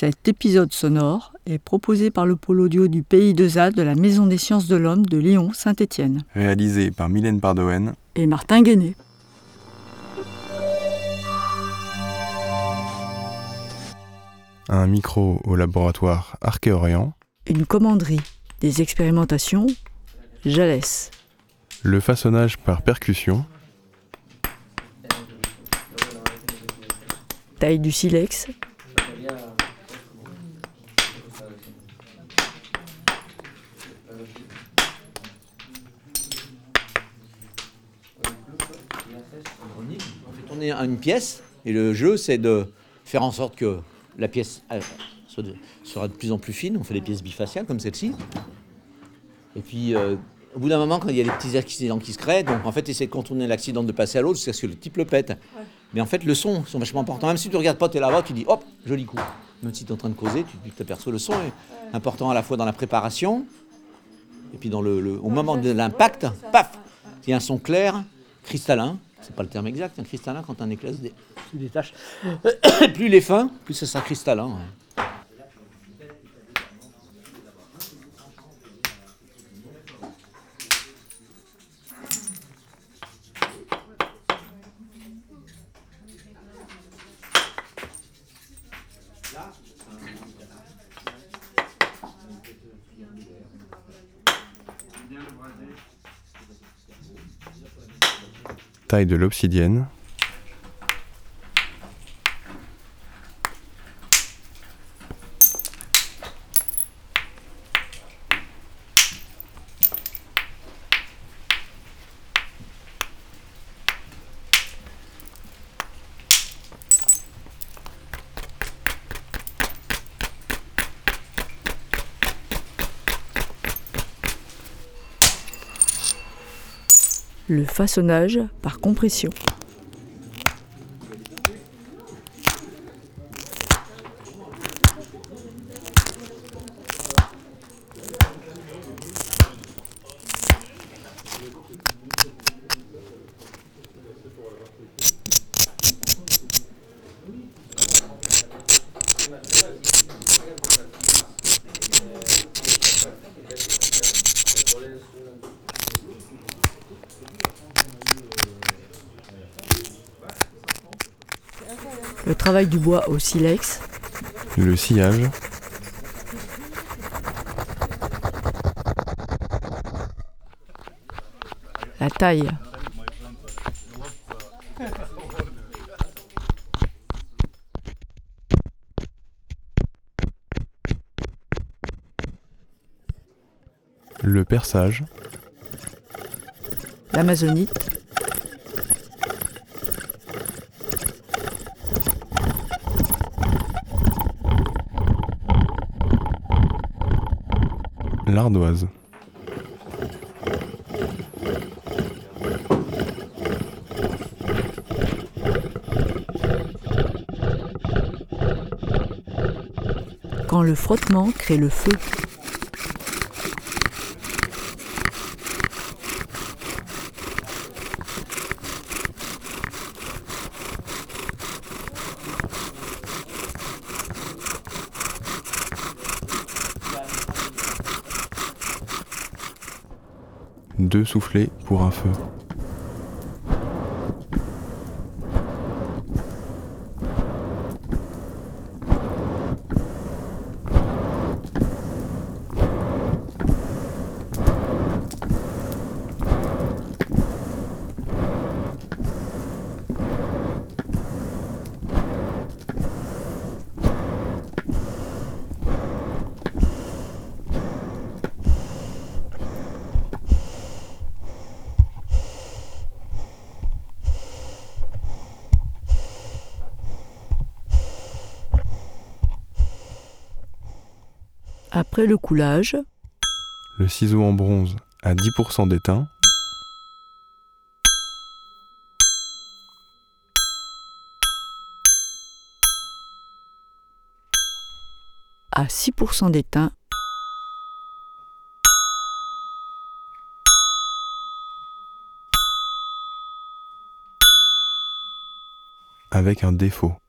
Cet épisode sonore est proposé par le pôle audio du Pays de ZAD de la Maison des sciences de l'homme de Lyon-Saint-Étienne Réalisé par Mylène Pardoen. et Martin Guéné. Un micro au laboratoire Archéorient. Une commanderie des expérimentations Jalès. Le façonnage par percussion. Taille du silex. On fait tourner une pièce et le jeu c'est de faire en sorte que la pièce euh, sera de plus en plus fine. On fait des pièces bifaciales comme celle-ci. Et puis euh, au bout d'un moment, quand il y a des petits accidents qui se créent, donc en fait essayer de contourner l'accident de passer à l'autre jusqu'à ce que le type le pète. Mais en fait le son sont vachement importants. Même si tu regardes pas, tu es là-bas, tu dis hop, joli coup. Même si tu es en train de causer, tu t'aperçois le son est important à la fois dans la préparation et puis dans le, le- au moment de l'impact, paf, il y a un son clair, cristallin. C'est pas le terme exact, un cristallin quand un éclat se dé- se détache. plus il est fin, plus ça sera cristallin. Taille de l'obsidienne. Le façonnage par compression. Le travail du bois au silex. Le sillage. La taille. Le perçage. L'amazonite. L'ardoise. Quand le frottement crée le feu. Deux soufflets pour un feu. Après le coulage, Le ciseau en bronze à 10% d'étain. à 6% d'étain, avec un défaut.